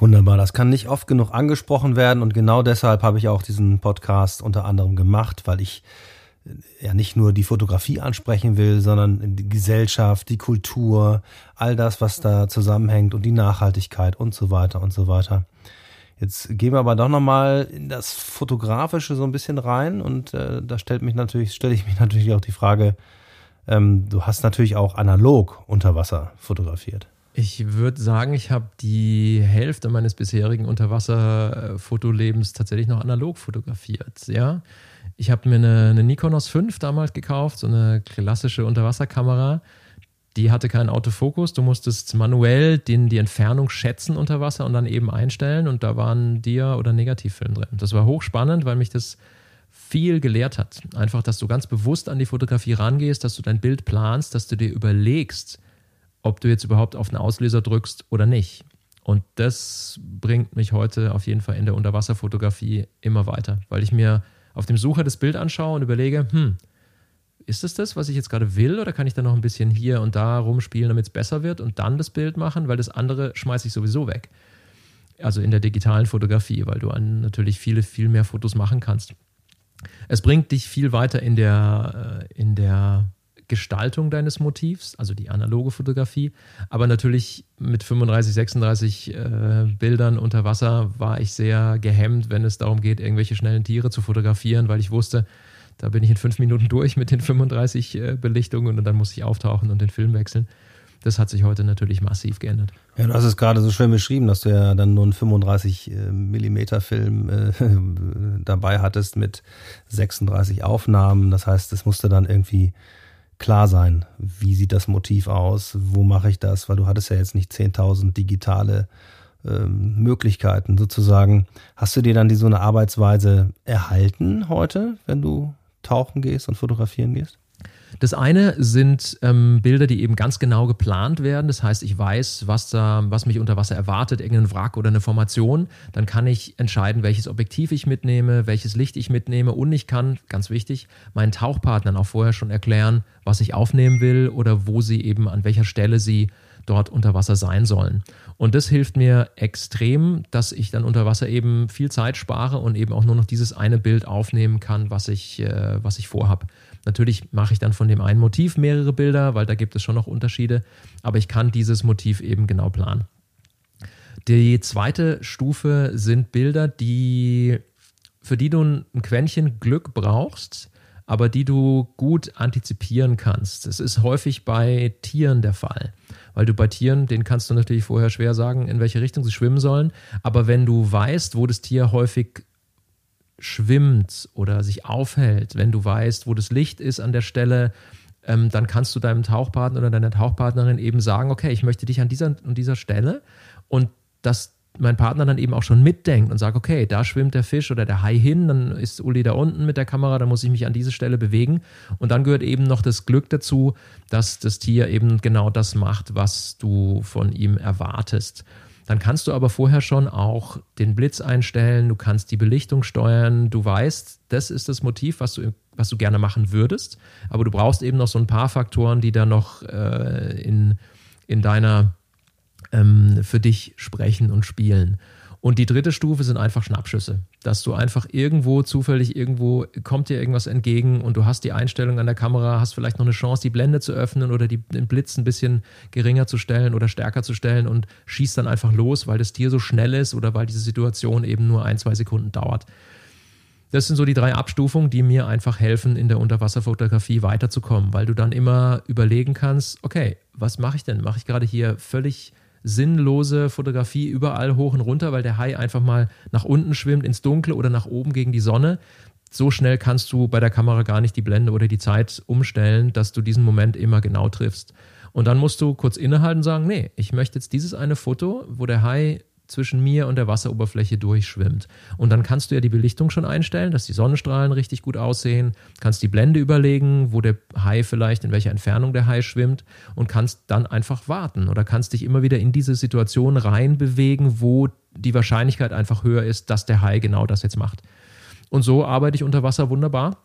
Wunderbar, das kann nicht oft genug angesprochen werden und genau deshalb habe ich auch diesen Podcast unter anderem gemacht, weil ich ja nicht nur die Fotografie ansprechen will, sondern die Gesellschaft, die Kultur, all das, was da zusammenhängt und die Nachhaltigkeit und so weiter und so weiter. Jetzt gehen wir aber doch nochmal in das Fotografische so ein bisschen rein und äh, da stellt mich natürlich, stelle ich mich (laughs) natürlich auch die Frage, ähm, du hast natürlich auch analog unter Wasser fotografiert. Ich würde sagen, ich habe die Hälfte meines bisherigen Unterwasserfotolebens tatsächlich noch analog fotografiert. Ja, ich habe mir eine, eine Nikonos 5 damals gekauft, so eine klassische Unterwasserkamera. Die hatte keinen Autofokus. Du musstest manuell den, die Entfernung schätzen unter Wasser und dann eben einstellen. Und da waren Dia- oder Negativfilm drin. Das war hochspannend, weil mich das viel gelehrt hat. Einfach, dass du ganz bewusst an die Fotografie rangehst, dass du dein Bild planst, dass du dir überlegst, ob du jetzt überhaupt auf den Auslöser drückst oder nicht. Und das bringt mich heute auf jeden Fall in der Unterwasserfotografie immer weiter, weil ich mir auf dem Sucher das Bild anschaue und überlege, hm, ist es das, was ich jetzt gerade will, oder kann ich da noch ein bisschen hier und da rumspielen, damit es besser wird und dann das Bild machen, weil das andere schmeiße ich sowieso weg. Also in der digitalen Fotografie, weil du natürlich viele, viel mehr Fotos machen kannst. Es bringt dich viel weiter in der, äh, in der Gestaltung deines Motivs, also die analoge Fotografie. Aber natürlich mit 35, 36 äh, Bildern unter Wasser war ich sehr gehemmt, wenn es darum geht, irgendwelche schnellen Tiere zu fotografieren, weil ich wusste, da bin ich in fünf Minuten durch mit den 35 äh, Belichtungen und dann muss ich auftauchen und den Film wechseln. Das hat sich heute natürlich massiv geändert. Ja, du hast es gerade so schön beschrieben, dass du ja dann nur einen 35 äh, Millimeter Film äh, (laughs) dabei hattest mit 36 Aufnahmen. Das heißt, es musste dann irgendwie klar sein, wie sieht das Motiv aus, wo mache ich das, weil du hattest ja jetzt nicht 10.000 digitale ähm, Möglichkeiten sozusagen. Hast du dir dann die so eine Arbeitsweise erhalten heute, wenn du tauchen gehst und fotografieren gehst? Das eine sind ähm, Bilder, die eben ganz genau geplant werden. Das heißt, ich weiß, was, da, was mich unter Wasser erwartet, irgendein Wrack oder eine Formation. Dann kann ich entscheiden, welches Objektiv ich mitnehme, welches Licht ich mitnehme. Und ich kann, ganz wichtig, meinen Tauchpartnern auch vorher schon erklären, was ich aufnehmen will oder wo sie eben, an welcher Stelle sie dort unter Wasser sein sollen. Und das hilft mir extrem, dass ich dann unter Wasser eben viel Zeit spare und eben auch nur noch dieses eine Bild aufnehmen kann, was ich, äh, was ich vorhabe. Natürlich mache ich dann von dem einen Motiv mehrere Bilder, weil da gibt es schon noch Unterschiede, aber ich kann dieses Motiv eben genau planen. Die zweite Stufe sind Bilder, die, für die du ein Quäntchen Glück brauchst, aber die du gut antizipieren kannst. Das ist häufig bei Tieren der Fall, weil du bei Tieren, denen kannst du natürlich vorher schwer sagen, in welche Richtung sie schwimmen sollen, aber wenn du weißt, wo das Tier häufig schwimmt oder sich aufhält, wenn du weißt, wo das Licht ist an der Stelle, ähm, dann kannst du deinem Tauchpartner oder deiner Tauchpartnerin eben sagen, okay, ich möchte dich an dieser, an dieser Stelle. Und dass mein Partner dann eben auch schon mitdenkt und sagt, okay, da schwimmt der Fisch oder der Hai hin, dann ist Uli da unten mit der Kamera, dann muss ich mich an diese Stelle bewegen. Und dann gehört eben noch das Glück dazu, dass das Tier eben genau das macht, was du von ihm erwartest. Dann kannst du aber vorher schon auch den Blitz einstellen, du kannst die Belichtung steuern, du weißt, das ist das Motiv, was du, was du gerne machen würdest, aber du brauchst eben noch so ein paar Faktoren, die da noch äh, in, in deiner, ähm, für dich sprechen und spielen. Und die dritte Stufe sind einfach Schnappschüsse, dass du einfach irgendwo zufällig irgendwo kommt dir irgendwas entgegen und du hast die Einstellung an der Kamera, hast vielleicht noch eine Chance, die Blende zu öffnen oder die, den Blitz ein bisschen geringer zu stellen oder stärker zu stellen und schießt dann einfach los, weil das Tier so schnell ist oder weil diese Situation eben nur ein, zwei Sekunden dauert. Das sind so die drei Abstufungen, die mir einfach helfen, in der Unterwasserfotografie weiterzukommen, weil du dann immer überlegen kannst, okay, was mache ich denn? Mache ich gerade hier völlig sinnlose Fotografie überall hoch und runter, weil der Hai einfach mal nach unten schwimmt ins Dunkle oder nach oben gegen die Sonne. So schnell kannst du bei der Kamera gar nicht die Blende oder die Zeit umstellen, dass du diesen Moment immer genau triffst. Und dann musst du kurz innehalten und sagen, nee, ich möchte jetzt dieses eine Foto, wo der Hai zwischen mir und der Wasseroberfläche durchschwimmt. Und dann kannst du ja die Belichtung schon einstellen, dass die Sonnenstrahlen richtig gut aussehen, kannst die Blende überlegen, wo der Hai vielleicht, in welcher Entfernung der Hai schwimmt und kannst dann einfach warten oder kannst dich immer wieder in diese Situation reinbewegen, wo die Wahrscheinlichkeit einfach höher ist, dass der Hai genau das jetzt macht. Und so arbeite ich unter Wasser wunderbar.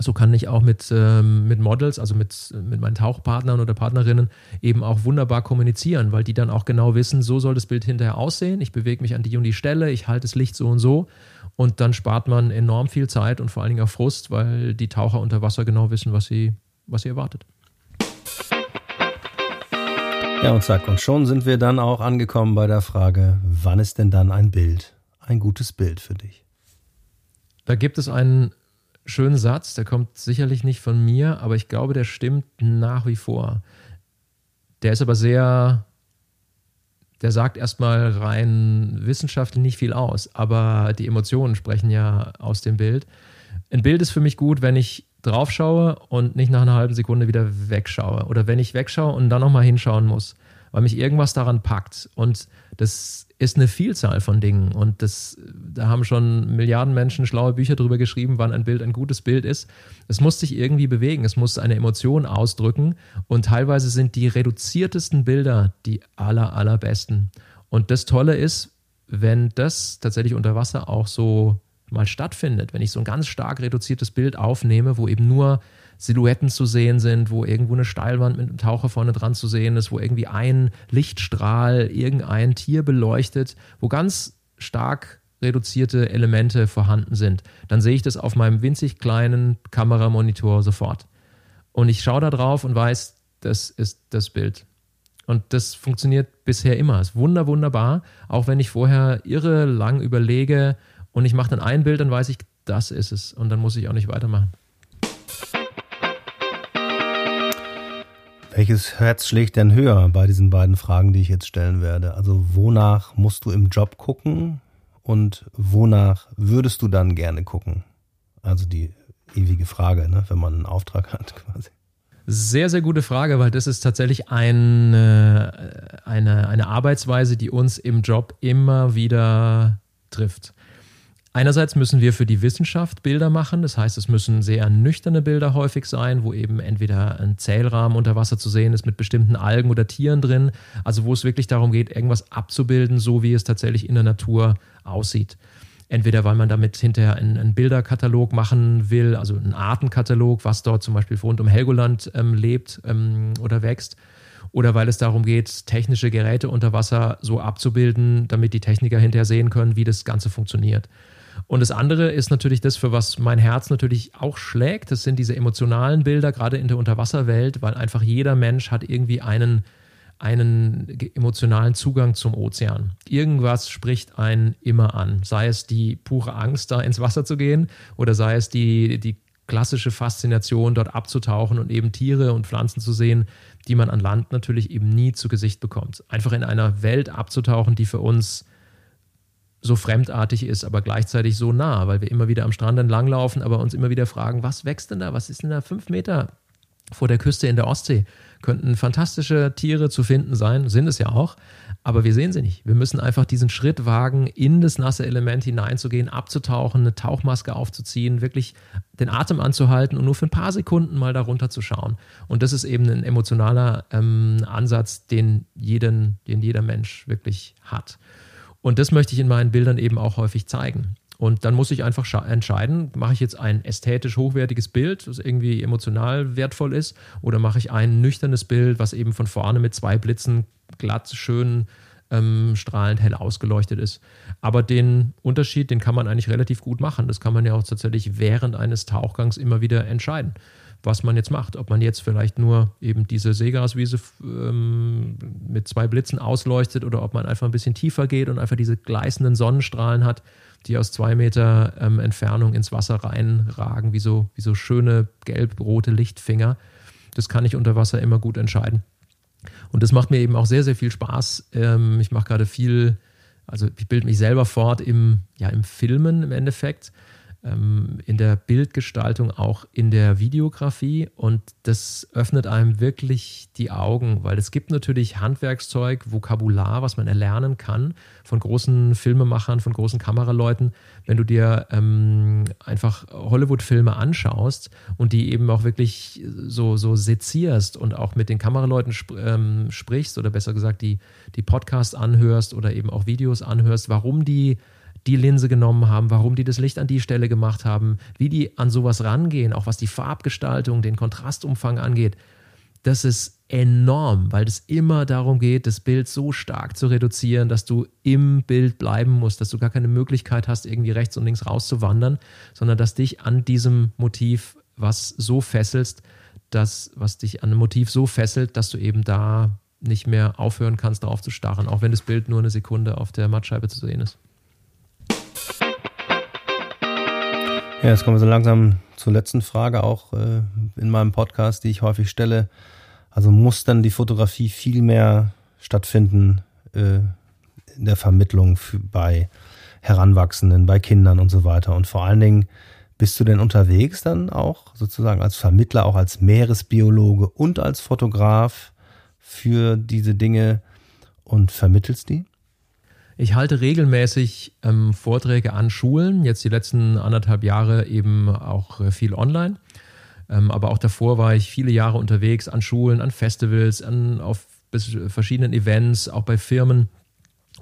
So kann ich auch mit, ähm, mit Models, also mit, mit meinen Tauchpartnern oder Partnerinnen eben auch wunderbar kommunizieren, weil die dann auch genau wissen, so soll das Bild hinterher aussehen. Ich bewege mich an die und die Stelle, ich halte das Licht so und so. Und dann spart man enorm viel Zeit und vor allen Dingen auch Frust, weil die Taucher unter Wasser genau wissen, was sie, was sie erwartet. Ja, und zack, und schon sind wir dann auch angekommen bei der Frage, wann ist denn dann ein Bild, ein gutes Bild für dich? Da gibt es einen schönen Satz, der kommt sicherlich nicht von mir, aber ich glaube, der stimmt nach wie vor. Der ist aber sehr, der sagt erstmal rein wissenschaftlich nicht viel aus, aber die Emotionen sprechen ja aus dem Bild. Ein Bild ist für mich gut, wenn ich drauf schaue und nicht nach einer halben Sekunde wieder wegschaue. Oder wenn ich wegschaue und dann nochmal hinschauen muss, weil mich irgendwas daran packt. Und das ist eine Vielzahl von Dingen. Und das, da haben schon Milliarden Menschen schlaue Bücher darüber geschrieben, wann ein Bild ein gutes Bild ist. Es muss sich irgendwie bewegen, es muss eine Emotion ausdrücken. Und teilweise sind die reduziertesten Bilder die aller, allerbesten. Und das Tolle ist, wenn das tatsächlich unter Wasser auch so mal stattfindet, wenn ich so ein ganz stark reduziertes Bild aufnehme, wo eben nur Silhouetten zu sehen sind, wo irgendwo eine Steilwand mit einem Taucher vorne dran zu sehen ist, wo irgendwie ein Lichtstrahl irgendein Tier beleuchtet, wo ganz stark reduzierte Elemente vorhanden sind, dann sehe ich das auf meinem winzig kleinen Kameramonitor sofort. Und ich schaue da drauf und weiß, das ist das Bild. Und das funktioniert bisher immer. Ist wunder, wunderbar. Auch wenn ich vorher irre lang überlege und ich mache dann ein Bild, dann weiß ich, das ist es. Und dann muss ich auch nicht weitermachen. Welches Herz schlägt denn höher bei diesen beiden Fragen, die ich jetzt stellen werde? Also wonach musst du im Job gucken und wonach würdest du dann gerne gucken? Also die ewige Frage, ne, wenn man einen Auftrag hat (laughs) quasi. Sehr, sehr gute Frage, weil das ist tatsächlich eine, eine, eine Arbeitsweise, die uns im Job immer wieder trifft. Einerseits müssen wir für die Wissenschaft Bilder machen, das heißt, es müssen sehr nüchterne Bilder häufig sein, wo eben entweder ein Zählrahmen unter Wasser zu sehen ist mit bestimmten Algen oder Tieren drin, also wo es wirklich darum geht, irgendwas abzubilden, so wie es tatsächlich in der Natur aussieht. Entweder weil man damit hinterher einen, einen Bilderkatalog machen will, also einen Artenkatalog, was dort zum Beispiel rund um Helgoland ähm, lebt ähm, oder wächst, oder weil es darum geht, technische Geräte unter Wasser so abzubilden, damit die Techniker hinterher sehen können, wie das Ganze funktioniert. Und das andere ist natürlich das, für was mein Herz natürlich auch schlägt. Das sind diese emotionalen Bilder, gerade in der Unterwasserwelt, weil einfach jeder Mensch hat irgendwie einen, einen emotionalen Zugang zum Ozean. Irgendwas spricht einen immer an. Sei es die pure Angst, da ins Wasser zu gehen, oder sei es die, die klassische Faszination, dort abzutauchen und eben Tiere und Pflanzen zu sehen, die man an Land natürlich eben nie zu Gesicht bekommt. Einfach in einer Welt abzutauchen, die für uns so fremdartig ist, aber gleichzeitig so nah, weil wir immer wieder am Strand entlanglaufen, aber uns immer wieder fragen, was wächst denn da? Was ist denn da fünf Meter vor der Küste in der Ostsee? Könnten fantastische Tiere zu finden sein, sind es ja auch, aber wir sehen sie nicht. Wir müssen einfach diesen Schritt wagen, in das nasse Element hineinzugehen, abzutauchen, eine Tauchmaske aufzuziehen, wirklich den Atem anzuhalten und nur für ein paar Sekunden mal darunter zu schauen. Und das ist eben ein emotionaler ähm, Ansatz, den, jeden, den jeder Mensch wirklich hat. Und das möchte ich in meinen Bildern eben auch häufig zeigen. Und dann muss ich einfach entscheiden, mache ich jetzt ein ästhetisch hochwertiges Bild, das irgendwie emotional wertvoll ist, oder mache ich ein nüchternes Bild, was eben von vorne mit zwei Blitzen glatt, schön, ähm, strahlend hell ausgeleuchtet ist. Aber den Unterschied, den kann man eigentlich relativ gut machen. Das kann man ja auch tatsächlich während eines Tauchgangs immer wieder entscheiden was man jetzt macht. Ob man jetzt vielleicht nur eben diese Seegaswiese ähm, mit zwei Blitzen ausleuchtet oder ob man einfach ein bisschen tiefer geht und einfach diese gleißenden Sonnenstrahlen hat, die aus zwei Meter ähm, Entfernung ins Wasser reinragen, wie so, wie so schöne gelb-rote Lichtfinger. Das kann ich unter Wasser immer gut entscheiden. Und das macht mir eben auch sehr, sehr viel Spaß. Ähm, ich mache gerade viel, also ich bilde mich selber fort im, ja, im Filmen im Endeffekt ähm, in der Bildgestaltung, auch in der Videografie. Und das öffnet einem wirklich die Augen, weil es gibt natürlich Handwerkszeug, Vokabular, was man erlernen kann von großen Filmemachern, von großen Kameraleuten. Wenn du dir ähm, einfach Hollywood-Filme anschaust und die eben auch wirklich so, so sezierst und auch mit den Kameraleuten sp ähm, sprichst oder besser gesagt die, die Podcasts anhörst oder eben auch Videos anhörst, warum die die Linse genommen haben, warum die das Licht an die Stelle gemacht haben, wie die an sowas rangehen, auch was die Farbgestaltung, den Kontrastumfang angeht. Das ist enorm, weil es immer darum geht, das Bild so stark zu reduzieren, dass du im Bild bleiben musst, dass du gar keine Möglichkeit hast, irgendwie rechts und links rauszuwandern, sondern dass dich an diesem Motiv was so fesselst, dass, was dich an einem Motiv so fesselt, dass du eben da nicht mehr aufhören kannst, darauf zu starren, auch wenn das Bild nur eine Sekunde auf der Mattscheibe zu sehen ist. Ja, jetzt kommen wir so langsam zur letzten Frage, auch äh, in meinem Podcast, die ich häufig stelle. Also muss dann die Fotografie viel mehr stattfinden äh, in der Vermittlung bei Heranwachsenden, bei Kindern und so weiter. Und vor allen Dingen, bist du denn unterwegs dann auch sozusagen als Vermittler, auch als Meeresbiologe und als Fotograf für diese Dinge und vermittelst die? Ich halte regelmäßig ähm, Vorträge an Schulen, jetzt die letzten anderthalb Jahre eben auch äh, viel online. Ähm, aber auch davor war ich viele Jahre unterwegs an Schulen, an Festivals, an, auf verschiedenen Events, auch bei Firmen,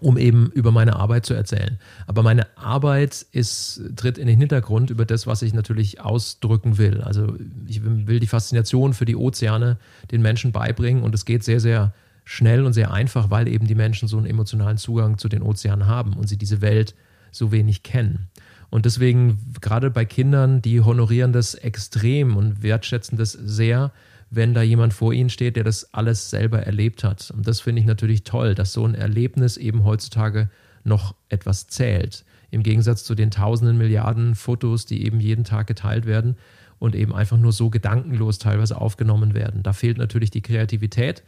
um eben über meine Arbeit zu erzählen. Aber meine Arbeit ist, tritt in den Hintergrund über das, was ich natürlich ausdrücken will. Also ich will die Faszination für die Ozeane den Menschen beibringen und es geht sehr, sehr schnell und sehr einfach, weil eben die Menschen so einen emotionalen Zugang zu den Ozeanen haben und sie diese Welt so wenig kennen. Und deswegen, gerade bei Kindern, die honorieren das extrem und wertschätzen das sehr, wenn da jemand vor ihnen steht, der das alles selber erlebt hat. Und das finde ich natürlich toll, dass so ein Erlebnis eben heutzutage noch etwas zählt. Im Gegensatz zu den tausenden Milliarden Fotos, die eben jeden Tag geteilt werden und eben einfach nur so gedankenlos teilweise aufgenommen werden. Da fehlt natürlich die Kreativität.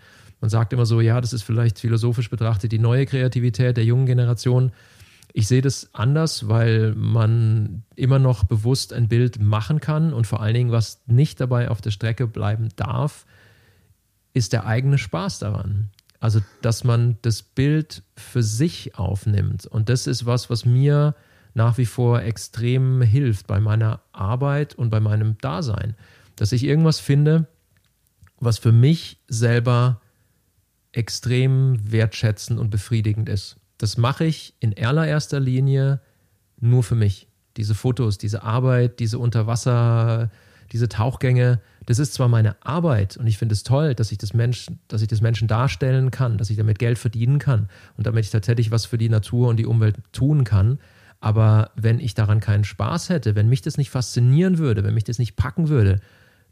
Man sagt immer so, ja, das ist vielleicht philosophisch betrachtet die neue Kreativität der jungen Generation. Ich sehe das anders, weil man immer noch bewusst ein Bild machen kann und vor allen Dingen, was nicht dabei auf der Strecke bleiben darf, ist der eigene Spaß daran. Also, dass man das Bild für sich aufnimmt. Und das ist was, was mir nach wie vor extrem hilft bei meiner Arbeit und bei meinem Dasein. Dass ich irgendwas finde, was für mich selber extrem wertschätzend und befriedigend ist. Das mache ich in allererster Linie nur für mich. Diese Fotos, diese Arbeit, diese Unterwasser, diese Tauchgänge, das ist zwar meine Arbeit und ich finde es toll, dass ich das Menschen, dass ich das Menschen darstellen kann, dass ich damit Geld verdienen kann und damit ich tatsächlich was für die Natur und die Umwelt tun kann. Aber wenn ich daran keinen Spaß hätte, wenn mich das nicht faszinieren würde, wenn mich das nicht packen würde,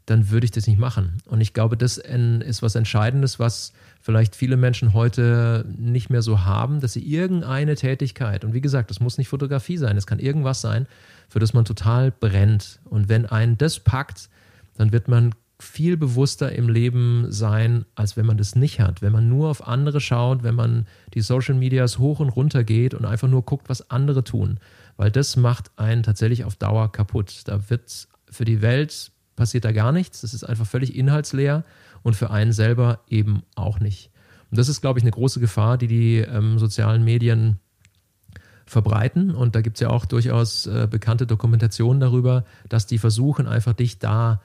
dann würde ich das nicht machen. Und ich glaube, das ist was Entscheidendes, was vielleicht viele Menschen heute nicht mehr so haben, dass sie irgendeine Tätigkeit, und wie gesagt, das muss nicht Fotografie sein, es kann irgendwas sein, für das man total brennt. Und wenn einen das packt, dann wird man viel bewusster im Leben sein, als wenn man das nicht hat. Wenn man nur auf andere schaut, wenn man die Social Medias hoch und runter geht und einfach nur guckt, was andere tun. Weil das macht einen tatsächlich auf Dauer kaputt. Da wird für die Welt passiert da gar nichts. Das ist einfach völlig inhaltsleer und für einen selber eben auch nicht. Und das ist, glaube ich, eine große Gefahr, die die ähm, sozialen Medien verbreiten. Und da gibt es ja auch durchaus äh, bekannte Dokumentationen darüber, dass die versuchen, einfach dich da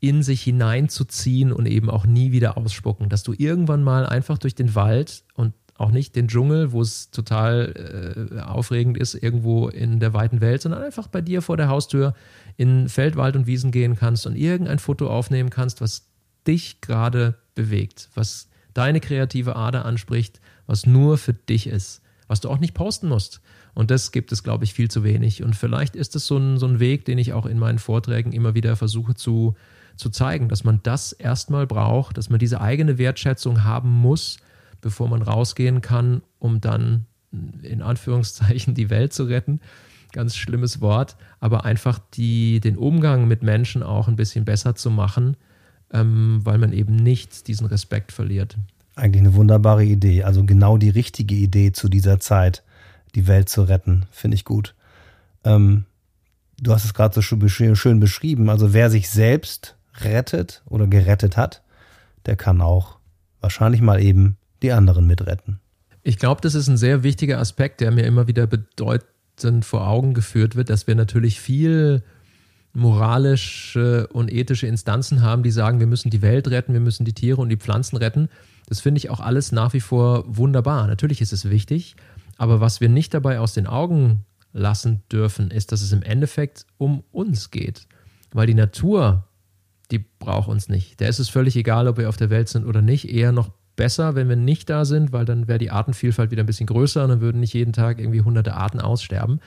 in sich hineinzuziehen und eben auch nie wieder ausspucken. Dass du irgendwann mal einfach durch den Wald und auch nicht den Dschungel, wo es total äh, aufregend ist, irgendwo in der weiten Welt, sondern einfach bei dir vor der Haustür in Feld, Wald und Wiesen gehen kannst und irgendein Foto aufnehmen kannst, was dich gerade bewegt, was deine kreative Ader anspricht, was nur für dich ist, was du auch nicht posten musst. Und das gibt es, glaube ich, viel zu wenig. Und vielleicht ist es so ein, so ein Weg, den ich auch in meinen Vorträgen immer wieder versuche zu, zu zeigen, dass man das erstmal braucht, dass man diese eigene Wertschätzung haben muss, bevor man rausgehen kann, um dann in Anführungszeichen die Welt zu retten ganz schlimmes Wort, aber einfach die, den Umgang mit Menschen auch ein bisschen besser zu machen, ähm, weil man eben nicht diesen Respekt verliert. Eigentlich eine wunderbare Idee, also genau die richtige Idee zu dieser Zeit, die Welt zu retten, finde ich gut. Ähm, du hast es gerade so schön beschrieben, also wer sich selbst rettet oder gerettet hat, der kann auch wahrscheinlich mal eben die anderen mitretten. Ich glaube, das ist ein sehr wichtiger Aspekt, der mir immer wieder bedeut vor Augen geführt wird, dass wir natürlich viel moralische und ethische Instanzen haben, die sagen, wir müssen die Welt retten, wir müssen die Tiere und die Pflanzen retten. Das finde ich auch alles nach wie vor wunderbar. Natürlich ist es wichtig, aber was wir nicht dabei aus den Augen lassen dürfen, ist, dass es im Endeffekt um uns geht. Weil die Natur, die braucht uns nicht. Der ist es völlig egal, ob wir auf der Welt sind oder nicht. Eher noch besser, wenn wir nicht da sind, weil dann wäre die Artenvielfalt wieder ein bisschen größer und dann würden nicht jeden Tag irgendwie hunderte Arten aussterben.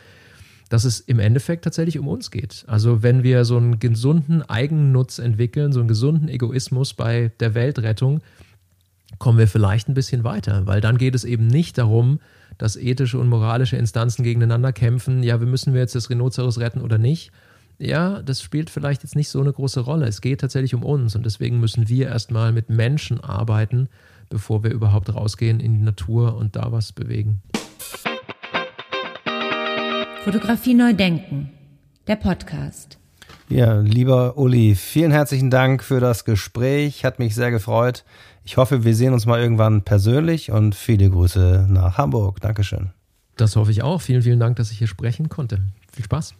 Dass es im Endeffekt tatsächlich um uns geht. Also wenn wir so einen gesunden Eigennutz entwickeln, so einen gesunden Egoismus bei der Weltrettung, kommen wir vielleicht ein bisschen weiter, weil dann geht es eben nicht darum, dass ethische und moralische Instanzen gegeneinander kämpfen, ja, wir müssen wir jetzt das Rhinoceros retten oder nicht. Ja, das spielt vielleicht jetzt nicht so eine große Rolle. Es geht tatsächlich um uns und deswegen müssen wir erstmal mit Menschen arbeiten, bevor wir überhaupt rausgehen in die Natur und da was bewegen. Fotografie neu denken. Der Podcast. Ja, lieber Uli, vielen herzlichen Dank für das Gespräch. Hat mich sehr gefreut. Ich hoffe, wir sehen uns mal irgendwann persönlich und viele Grüße nach Hamburg. Dankeschön. Das hoffe ich auch. Vielen, vielen Dank, dass ich hier sprechen konnte. Viel Spaß.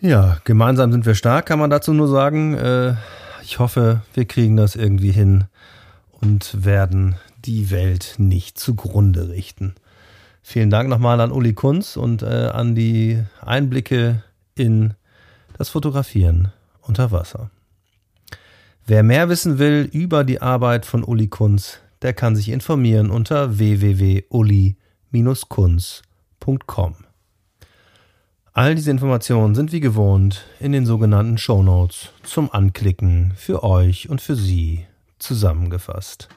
Ja, gemeinsam sind wir stark, kann man dazu nur sagen. Äh, ich hoffe, wir kriegen das irgendwie hin und werden die Welt nicht zugrunde richten. Vielen Dank nochmal an Uli Kunz und äh, an die Einblicke in das Fotografieren unter Wasser. Wer mehr wissen will über die Arbeit von Uli Kunz, der kann sich informieren unter www.uli-kunz.com. All diese Informationen sind wie gewohnt in den sogenannten Show Notes zum Anklicken für euch und für Sie zusammengefasst.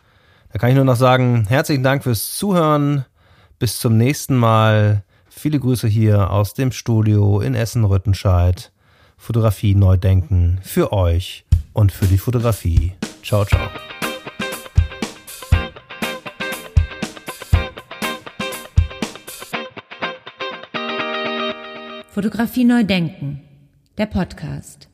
Da kann ich nur noch sagen, herzlichen Dank fürs Zuhören. Bis zum nächsten Mal. Viele Grüße hier aus dem Studio in Essen-Rüttenscheid. Fotografie neu denken für euch und für die Fotografie. Ciao, ciao. Fotografie neu denken. Der Podcast.